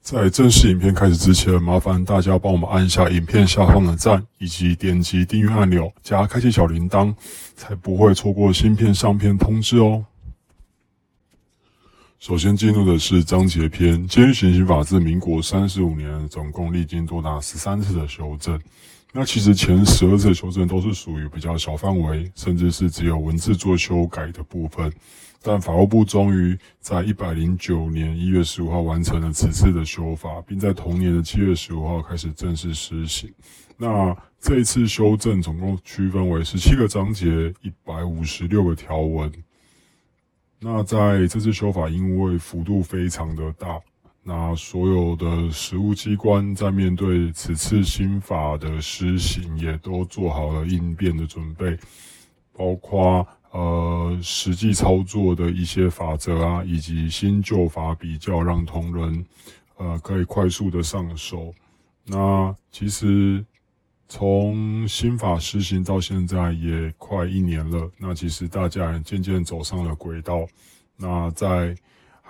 在正式影片开始之前，麻烦大家帮我们按一下影片下方的赞，以及点击订阅按钮，加开启小铃铛，才不会错过新片上片通知哦。首先进入的是章节篇，监狱行刑法自民国三十五年，总共历经多达十三次的修正。那其实前十二次修正都是属于比较小范围，甚至是只有文字做修改的部分。但法务部终于在一百零九年一月十五号完成了此次的修法，并在同年的七月十五号开始正式施行。那这一次修正总共区分为十七个章节，一百五十六个条文。那在这次修法，因为幅度非常的大，那所有的实务机关在面对此次新法的施行，也都做好了应变的准备，包括。呃，实际操作的一些法则啊，以及新旧法比较，让同仁呃可以快速的上手。那其实从新法施行到现在也快一年了，那其实大家也渐渐走上了轨道。那在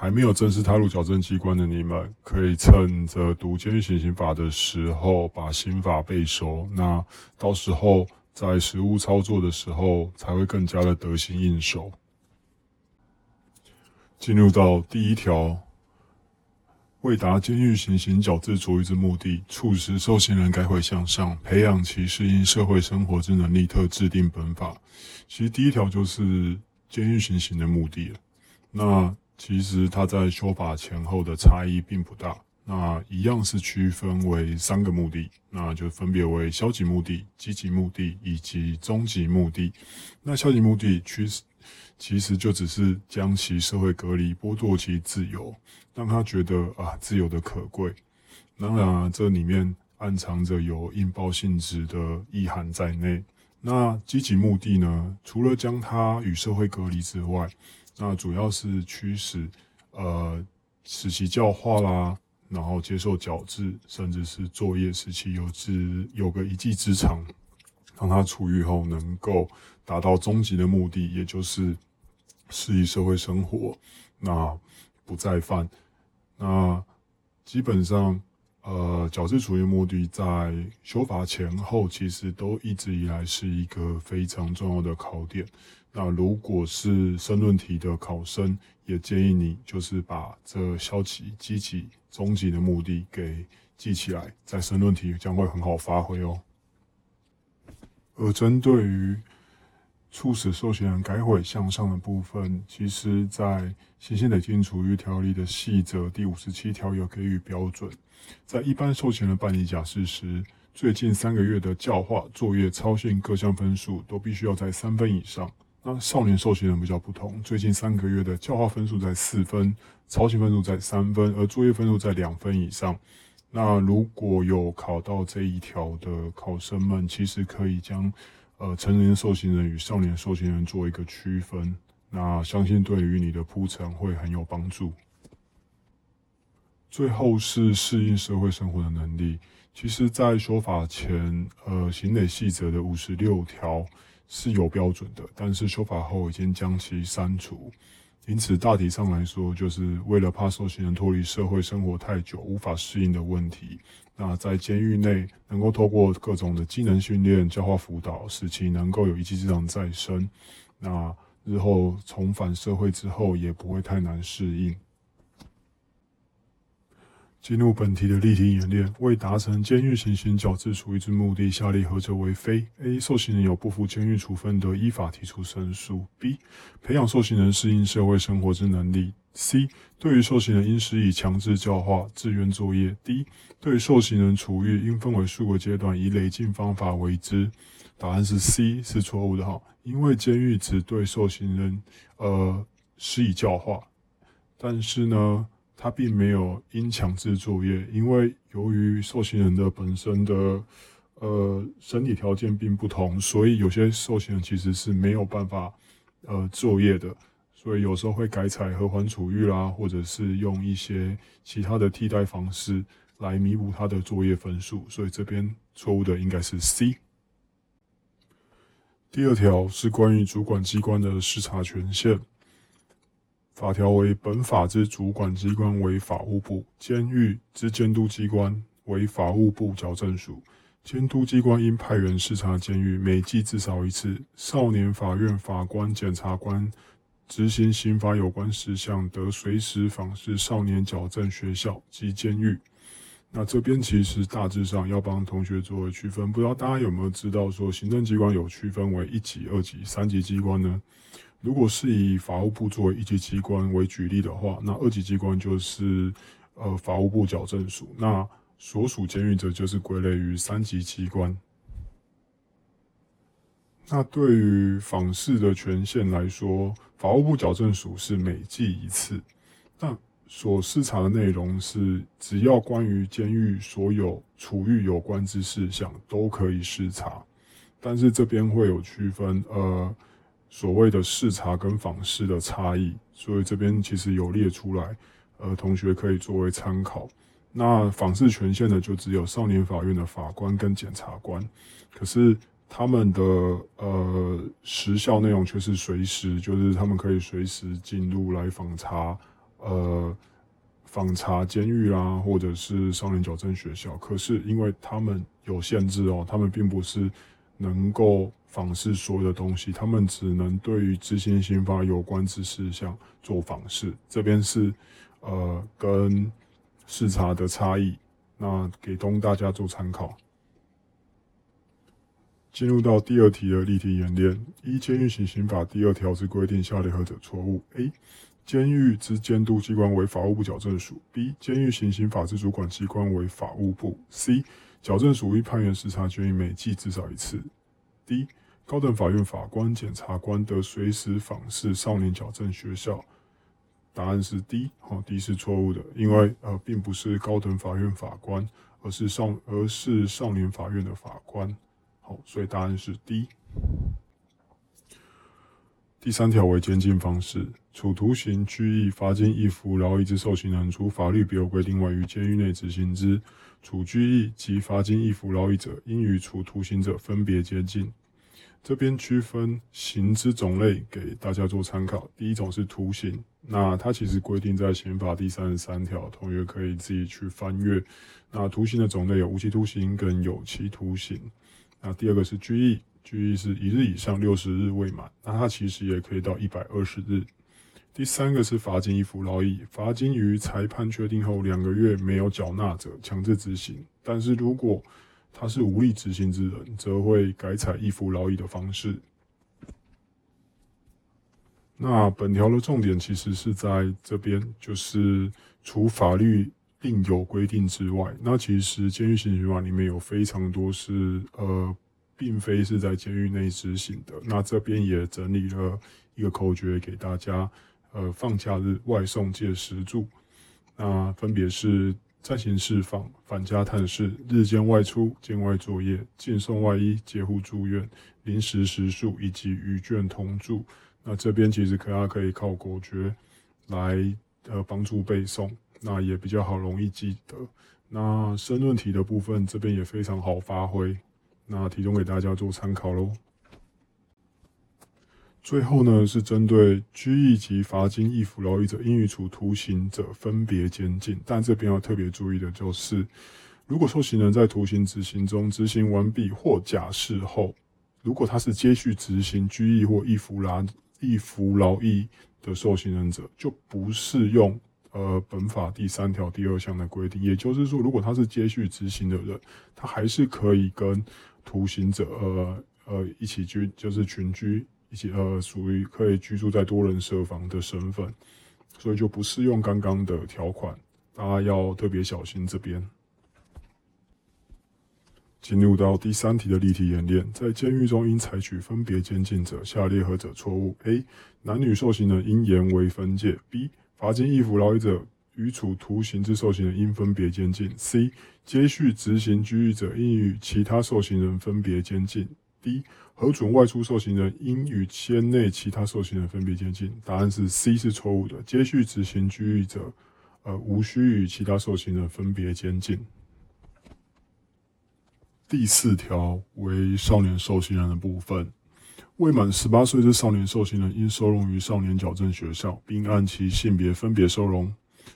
还没有正式踏入矫正机关的你们，可以趁着读监狱行刑法的时候，把新法背熟。那到时候。在实务操作的时候，才会更加的得心应手。进入到第一条，为达监狱行刑矫治处遇之目的，促使受刑人改悔向上，培养其适应社会生活之能力，特制定本法。其实第一条就是监狱行刑的目的那其实它在修法前后的差异并不大。那一样是区分为三个目的，那就分别为消极目的、积极目的以及终极目的。那消极目的其实其实就只是将其社会隔离、剥夺其自由，让他觉得啊自由的可贵。当然，这里面暗藏着有引爆性质的意涵在内。那积极目的呢？除了将它与社会隔离之外，那主要是驱使呃使其教化啦。然后接受矫治，甚至是作业时期有之有个一技之长，让他出狱后能够达到终极的目的，也就是适应社会生活，那不再犯。那基本上，呃，矫治处遇目的在修法前后，其实都一直以来是一个非常重要的考点。那如果是申论题的考生，也建议你就是把这消极、积极、终极的目的给记起来，在申论题将会很好发挥哦。而针对于促使受刑人改悔向上的部分，其实在《刑事累进处遇条例》的细则第五十七条有给予标准，在一般受刑人办理假释时，最近三个月的教化、作业、操信各项分数都必须要在三分以上。那少年受刑人比较不同，最近三个月的教化分数在四分，操行分数在三分，而作业分数在两分以上。那如果有考到这一条的考生们，其实可以将呃成年受刑人与少年受刑人做一个区分。那相信对于你的铺陈会很有帮助。最后是适应社会生活的能力，其实在修法前，呃，刑累细则的五十六条。是有标准的，但是修法后已经将其删除，因此大体上来说，就是为了怕受刑人脱离社会生活太久无法适应的问题，那在监狱内能够透过各种的技能训练、教化辅导，使其能够有一技之长再生，那日后重返社会之后也不会太难适应。进入本题的例题演练，为达成监狱行刑矫治处遇之目的，下列何者为非？A. 受刑人有不服监狱处分，的依法提出申诉。B. 培养受刑人适应社会生活之能力。C 对于受刑人应施以强制教化、自愿作业。D 对于受刑人处遇应分为数个阶段，以累进方法为之。答案是 C 是错误的哈，因为监狱只对受刑人呃施以教化，但是呢，他并没有因强制作业，因为由于受刑人的本身的呃身体条件并不同，所以有些受刑人其实是没有办法呃作业的。所以有时候会改采和缓处遇啦，或者是用一些其他的替代方式来弥补他的作业分数。所以这边错误的应该是 C。第二条是关于主管机关的视察权限。法条为本法之主管机关为法务部，监狱之监督机关为法务部矫正署。监督机关应派员视察监狱，每季至少一次。少年法院法官、检察官。执行刑法有关事项，得随时访视少年矫正学校及监狱。那这边其实大致上要帮同学做区分，不知道大家有没有知道，说行政机关有区分为一级、二级、三级机关呢？如果是以法务部作为一级机关为举例的话，那二级机关就是呃法务部矫正署，那所属监狱则就是归类于三级机关。那对于访视的权限来说，法务部矫正署是每季一次。那所视察的内容是，只要关于监狱所有处遇有关之事项都可以视察。但是这边会有区分，呃，所谓的视察跟访视的差异，所以这边其实有列出来，呃，同学可以作为参考。那访视权限的就只有少年法院的法官跟检察官，可是。他们的呃时效内容却是随时，就是他们可以随时进入来访查，呃访查监狱啦，或者是少年矫正学校。可是因为他们有限制哦，他们并不是能够访视所有的东西，他们只能对于执行刑法有关之事项做访视。这边是呃跟视察的差异，那给供大家做参考。进入到第二题的例题演练：一、监狱行刑法第二条之规定，下列何者错误？A. 监狱之监督机关为法务部矫正署。B. 监狱行刑法之主管机关为法务部。C. 矫正署应判员视察监狱每季至少一次。D. 高等法院法官、检察官得随时访视少年矫正学校。答案是 D。好，D 是错误的，因为呃，并不是高等法院法官，而是少而是少年法院的法官。好，所以答案是 D。第三条为监禁方式，处徒刑、拘役、罚金、役服劳役之受刑人，除法律别有规定外，于监狱内执行之。处拘役及罚金、役服劳役者，应与处徒刑者分别监禁。这边区分刑之种类给大家做参考。第一种是徒刑，那它其实规定在刑法第三十三条，同学可以自己去翻阅。那徒刑的种类有无期徒刑跟有期徒刑。那第二个是拘役，拘役是一日以上六十日未满，那它其实也可以到一百二十日。第三个是罚金一服劳役，罚金于裁判确定后两个月没有缴纳者，强制执行；但是如果他是无力执行之人，则会改采一服劳役的方式。那本条的重点其实是在这边，就是除法律。另有规定之外，那其实监狱刑刑法里面有非常多是呃，并非是在监狱内执行的。那这边也整理了一个口诀给大家，呃，放假日外送借食住，那分别是暂行释放、返家探视、日间外出、境外作业、进送外衣、监护住院、临时食宿以及与眷同住。那这边其实大家可以靠口诀来呃帮助背诵。那也比较好，容易记得。那申论题的部分这边也非常好发挥，那提供给大家做参考喽。最后呢，是针对拘役及罚金、易服劳役者，应予处徒刑者分别监禁。但这边要特别注意的就是，如果受刑人在徒刑执行中执行完毕或假释后，如果他是接续执行拘役或易服劳易服劳役的受刑人者，就不适用。呃，本法第三条第二项的规定，也就是说，如果他是接续执行的人，他还是可以跟徒刑者呃呃一起居，就是群居，一起呃属于可以居住在多人设房的身份。所以就不适用刚刚的条款，大家要特别小心这边。进入到第三题的例题演练，在监狱中应采取分别监禁者，下列何者错误？A. 男女受刑人应严为分界。B. 罚金易服劳役者与处徒刑之受刑人应分别监禁。C. 接续执行拘役者应与其他受刑人分别监禁。一核准外出受刑人应与监内其他受刑人分别监禁。答案是 C 是错误的。接续执行拘役者，呃，无需与其他受刑人分别监禁。第四条为少年受刑人的部分，未满十八岁之少年受刑人应收容于少年矫正学校，并按其性别分别收容。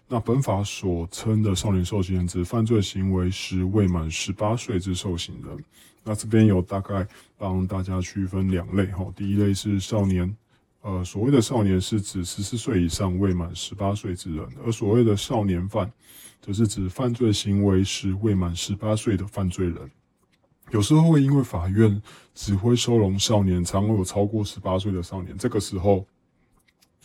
那本法所称的少年受刑人，指犯罪行为时未满十八岁之受刑人。那这边有大概帮大家区分两类哈，第一类是少年，呃，所谓的少年是指十四岁以上未满十八岁之人，而所谓的少年犯，则是指犯罪行为时未满十八岁的犯罪人。有时候会因为法院指挥收容少年，常会有超过十八岁的少年。这个时候，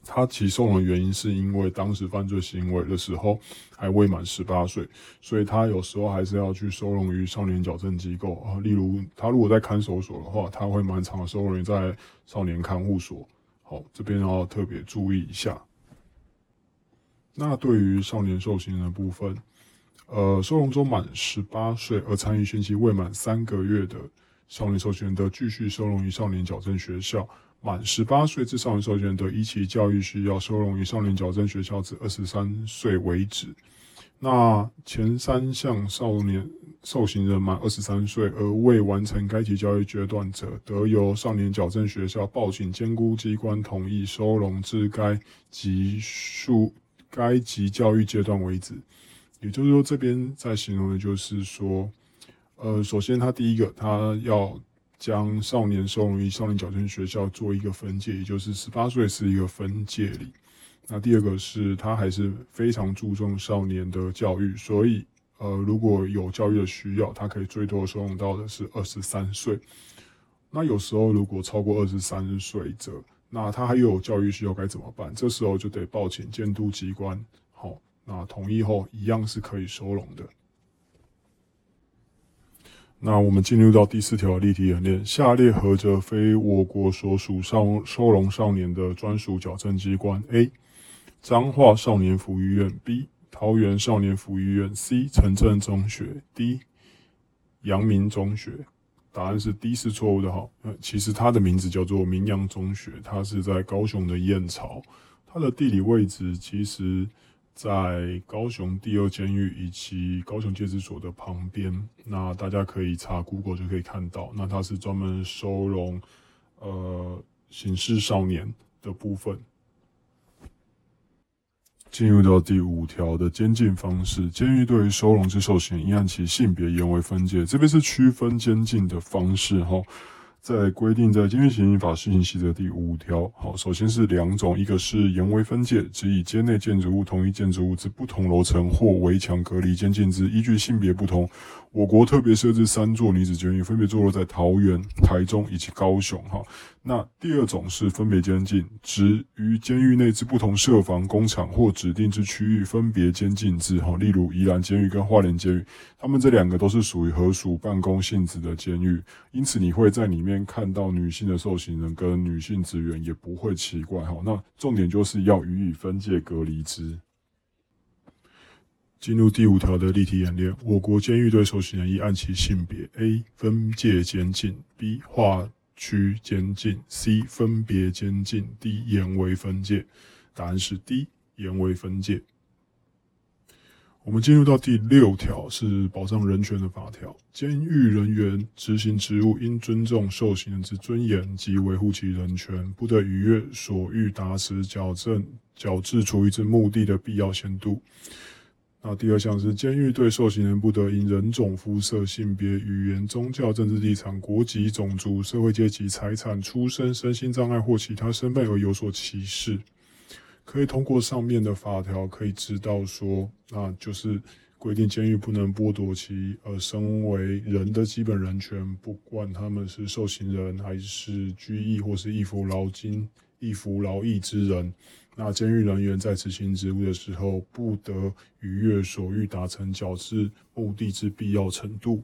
他起收容的原因是因为当时犯罪行为的时候还未满十八岁，所以他有时候还是要去收容于少年矫正机构啊。例如，他如果在看守所的话，他会蛮长的收容在少年看护所。好，这边要特别注意一下。那对于少年受刑人的部分。呃，收容中满十八岁而参与刑期未满三个月的少年受刑人，得继续收容于少年矫正学校；满十八岁至少年受刑人，得依其教育需要收容于少年矫正学校至二十三岁为止。那前三项少年受刑人满二十三岁而未完成该级教育阶段者，得由少年矫正学校报请监督机关同意收容至该级数该级教育阶段为止。也就是说，这边在形容的就是说，呃，首先他第一个，他要将少年收容于少年矫正学校做一个分界，也就是十八岁是一个分界里。那第二个是他还是非常注重少年的教育，所以呃，如果有教育的需要，他可以最多收容到的是二十三岁。那有时候如果超过二十三岁者，那他还有教育需要该怎么办？这时候就得报请监督机关，好。那同意后，一样是可以收容的。那我们进入到第四条例题演练：下列何者非我国所属少收容少年的专属矫正机关？A. 彰化少年福利院 B. 桃园少年福利院 C. 城镇中学 D. 阳明中学。答案是 D 是错误的哈。呃，其实它的名字叫做明阳中学，它是在高雄的燕巢，它的地理位置其实。在高雄第二监狱以及高雄戒治所的旁边，那大家可以查 Google 就可以看到。那它是专门收容呃刑事少年的部分。进入到第五条的监禁方式，监狱对于收容之受刑应按其性别严为分界。这边是区分监禁的方式哈。在规定在《监狱刑刑法施行细则》第五条，好，首先是两种，一个是严为分界，指以监内建筑物同一建筑物之不同楼层或围墙隔离监禁之，依据性别不同，我国特别设置三座女子监狱，分别坐落在桃园、台中以及高雄，哈。那第二种是分别监禁，指于监狱内之不同设防工厂或指定之区域分别监禁之，哈，例如宜兰监狱跟花莲监狱，他们这两个都是属于合属办公性质的监狱，因此你会在里面看到女性的受刑人跟女性职员也不会奇怪，哈。那重点就是要予以分界隔离之。进入第五条的例题演练，我国监狱对受刑人应按其性别：A. 分界监禁；B. 划。区监禁，C 分别监禁，D 严为分界。答案是 D 严为分界。我们进入到第六条，是保障人权的法条。监狱人员执行职务应尊重受刑人之尊严及维护其人权，不得逾越所欲达持矫正、矫治处遇之目的的必要限度。那第二项是，监狱对受刑人不得因人种、肤色、性别、语言、宗教、政治立场、国籍、种族、社会阶级、财产、出身、身心障碍或其他身份而有所歧视。可以通过上面的法条可以知道说，那就是规定监狱不能剥夺其呃身为人的基本人权，不管他们是受刑人还是拘役或是易服劳金易服劳役之人。那监狱人员在执行职务的时候，不得逾越所欲达成矫治目的之必要程度。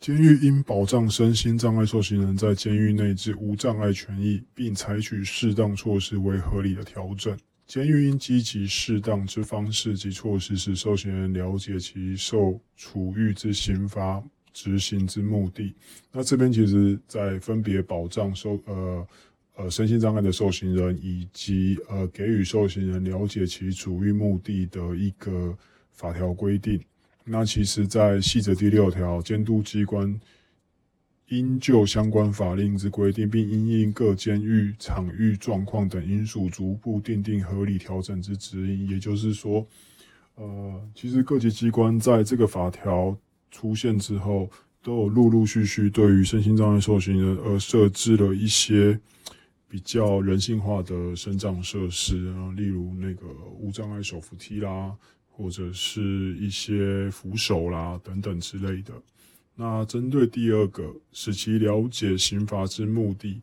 监狱应保障身心障碍受刑人在监狱内之无障碍权益，并采取适当措施为合理的调整。监狱应积极适当之方式及措施，使受刑人了解其受处遇之刑罚执行之目的。那这边其实在分别保障受呃呃身心障碍的受刑人，以及呃给予受刑人了解其处遇目的的一个法条规定。那其实，在细则第六条，监督机关应就相关法令之规定，并因应各监狱场域状况等因素，逐步订定合理调整之指引。也就是说，呃，其实各级机关在这个法条出现之后，都有陆陆续续对于身心障碍受刑人而设置了一些比较人性化的生障设施啊，例如那个无障碍手扶梯啦。或者是一些扶手啦等等之类的。那针对第二个，使其了解刑罚之目的，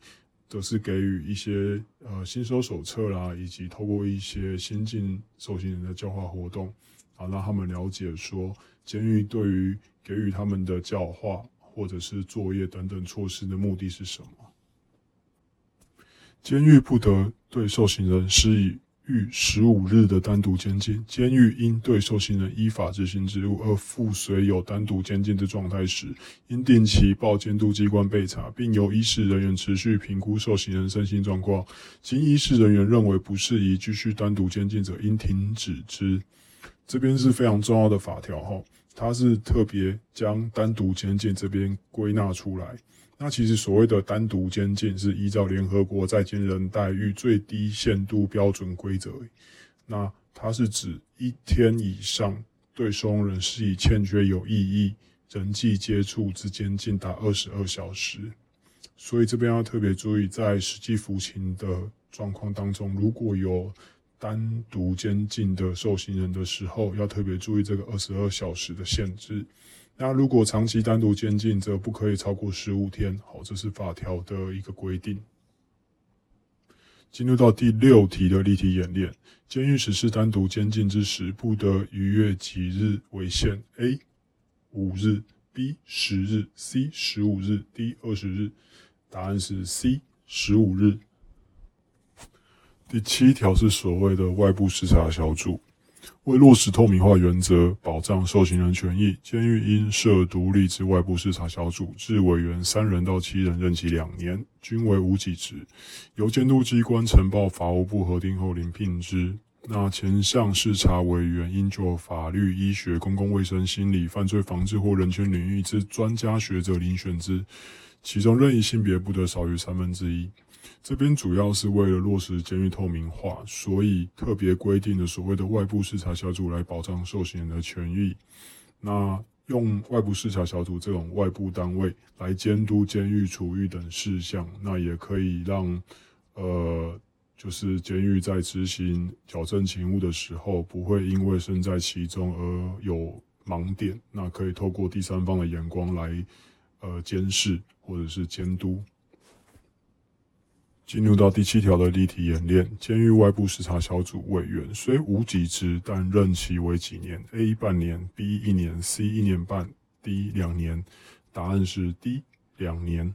则是给予一些呃新手手册啦，以及透过一些新进受刑人的教化活动，啊，让他们了解说监狱对于给予他们的教化或者是作业等等措施的目的是什么。监狱不得对受刑人施以。逾十五日的单独监禁，监狱应对受刑人依法执行职务而附随有单独监禁的状态时，应定期报监督机关备查，并由医事人员持续评估受刑人身心状况。经医事人员认为不适宜继续单独监禁者，应停止之。这边是非常重要的法条哈，它是特别将单独监禁这边归纳出来。那其实所谓的单独监禁是依照联合国在监人待遇最低限度标准规则，那它是指一天以上对收容人施以欠缺有意义人际接触之间禁达二十二小时。所以这边要特别注意，在实际服刑的状况当中，如果有单独监禁的受刑人的时候，要特别注意这个二十二小时的限制。那如果长期单独监禁，则不可以超过十五天。好，这是法条的一个规定。进入到第六题的例题演练：监狱实施单独监禁之时，不得逾越几日为限？A. 五日，B. 十日，C. 十五日，D. 二十日。答案是 C. 十五日。第七条是所谓的外部视察小组。为落实透明化原则，保障受刑人权益，监狱应设独立之外部视察小组，至委员三人到七人，任期两年，均为无给职，由监督机关呈报法务部核定后另聘之。那前项视察委员应就法律、医学、公共卫生、心理、犯罪防治或人权领域之专家学者遴选之，其中任意性别不得少于三分之一。这边主要是为了落实监狱透明化，所以特别规定了所谓的外部视察小组来保障受刑人的权益。那用外部视察小组这种外部单位来监督监狱处遇等事项，那也可以让呃，就是监狱在执行矫正勤务的时候，不会因为身在其中而有盲点。那可以透过第三方的眼光来呃监视或者是监督。进入到第七条的例题演练：监狱外部视察小组委员虽无给职，但任期为几年？A. 半年，B. 一年，C. 一年半，D. 两年。答案是 D. 两年。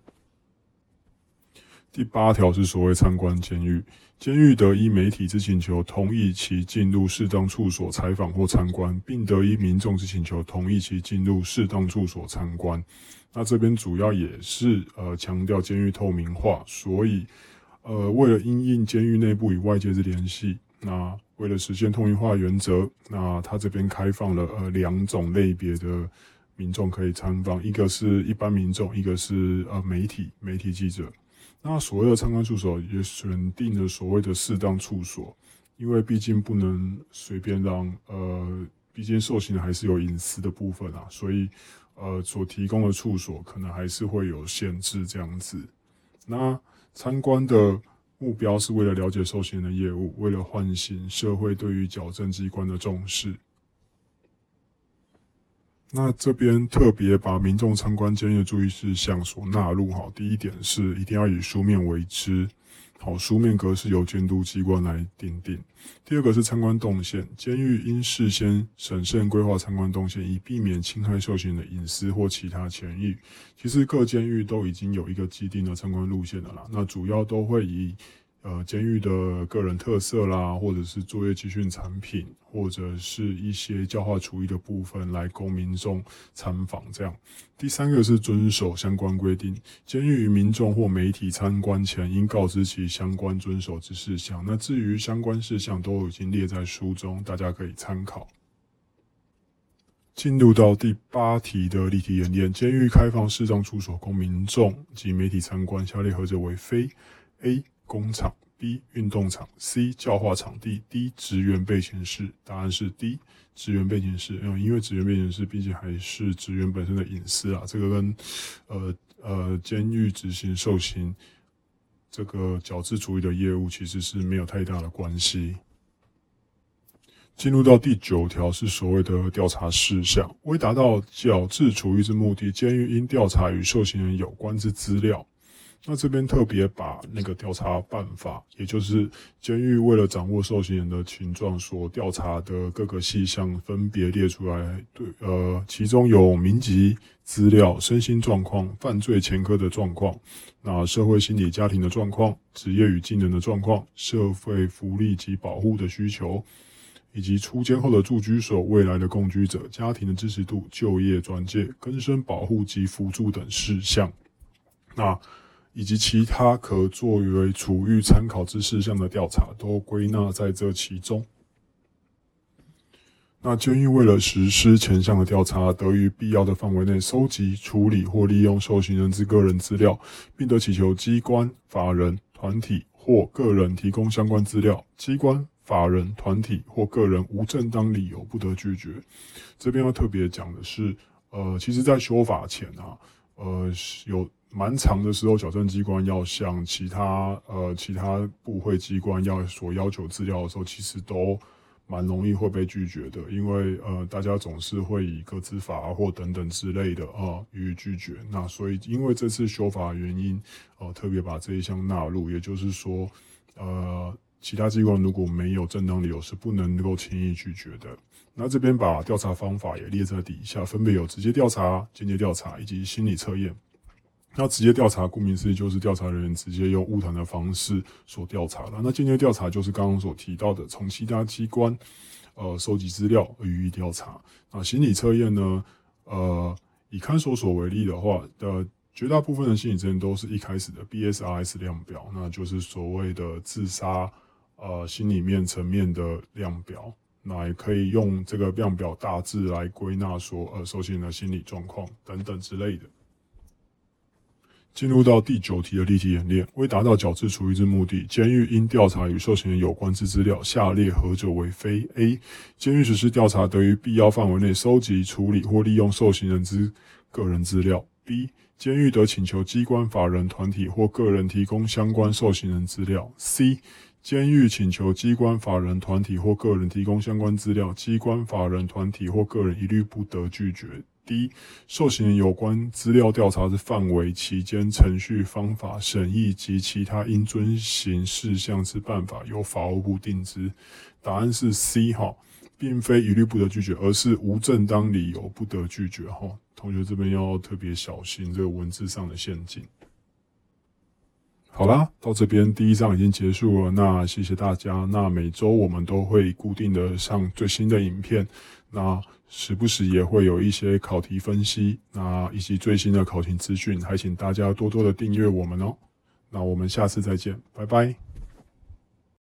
第八条是所谓参观监狱，监狱得依媒体之请求同意其进入适当处所采访或参观，并得依民众之请求同意其进入适当处所参观。那这边主要也是呃强调监狱透明化，所以。呃，为了因应监狱内部与外界之联系，那为了实现统一化原则，那他这边开放了呃两种类别的民众可以参访，一个是一般民众，一个是呃媒体媒体记者。那所谓的参观处所也选定了所谓的适当处所，因为毕竟不能随便让呃，毕竟受刑人还是有隐私的部分啊，所以呃所提供的处所可能还是会有限制这样子。那参观的目标是为了了解受刑人的业务，为了唤醒社会对于矫正机关的重视。那这边特别把民众参观监狱的注意事项所纳入哈。第一点是一定要以书面为之，好，书面格式由监督机关来订定。第二个是参观动线，监狱应事先审慎规划参观动线，以避免侵害受刑的隐私或其他权益。其实各监狱都已经有一个既定的参观路线的啦，那主要都会以。呃，监狱的个人特色啦，或者是作业集训产品，或者是一些教化厨艺的部分，来供民众参访。这样，第三个是遵守相关规定，监狱与民众或媒体参观前，应告知其相关遵守之事项。那至于相关事项，都已经列在书中，大家可以参考。进入到第八题的例题演练，监狱开放适当处所供民众及媒体参观，下列何者为非？A 工厂 B 运动场 C 教化场地 D 职员备勤室，答案是 D 职员备勤室。嗯，因为职员备勤室毕竟还是职员本身的隐私啊，这个跟呃呃监狱执行受刑这个矫治处理的业务其实是没有太大的关系。进入到第九条是所谓的调查事项，为达到矫治处理之目的，监狱应调查与受刑人有关之资料。那这边特别把那个调查办法，也就是监狱为了掌握受刑人的情状所调查的各个细项，分别列出来。对，呃，其中有民籍资料、身心状况、犯罪前科的状况、那社会心理家庭的状况、职业与技能的状况、社会福利及保护的需求，以及出监后的住居所、未来的共居者、家庭的支持度、就业转介、更生保护及辅助等事项。那以及其他可作为处遇参考之事项的调查，都归纳在这其中。那监狱为了实施前项的调查，得于必要的范围内收集、处理或利用受刑人之个人资料，并得祈求机关、法人、团体或个人提供相关资料，机关、法人、团体或个人无正当理由不得拒绝。这边要特别讲的是，呃，其实在修法前啊，呃，有。蛮长的时候，矫正机关要向其他呃其他部会机关要所要求资料的时候，其实都蛮容易会被拒绝的，因为呃大家总是会以各自法或等等之类的啊予以拒绝。那所以因为这次修法的原因，呃特别把这一项纳入，也就是说，呃其他机关如果没有正当理由，是不能够轻易拒绝的。那这边把调查方法也列在底下，分别有直接调查、间接调查以及心理测验。那直接调查，顾名思义就是调查人员直接用物谈的方式所调查的。那间接调查就是刚刚所提到的，从其他机关呃收集资料予以调查。那心理测验呢？呃，以看守所为例的话，的绝大部分的心理测验都是一开始的 BSRS 量表，那就是所谓的自杀呃心里面层面的量表。那也可以用这个量表大致来归纳说，呃，受刑人的心理状况等等之类的。进入到第九题的例题演练，为达到矫治处遇之目的，监狱应调查与受刑人有关之资料，下列何者为非？A. 监狱实施调查，得于必要范围内收集、处理或利用受刑人之个人资料。B. 监狱得请求机关、法人、团体或个人提供相关受刑人资料。C. 监狱请求机关、法人、团体或个人提供相关资料，机关、法人、团体或个人一律不得拒绝。第一，受刑人有关资料调查之范围、期间、程序、方法、审议及其他应遵行事项之办法，由法务部定之。答案是 C 哈，并非一律不得拒绝，而是无正当理由不得拒绝哈。同学这边要特别小心这个文字上的陷阱。好啦，到这边第一章已经结束了，那谢谢大家。那每周我们都会固定的上最新的影片，那时不时也会有一些考题分析，那以及最新的考题资讯，还请大家多多的订阅我们哦。那我们下次再见，拜拜。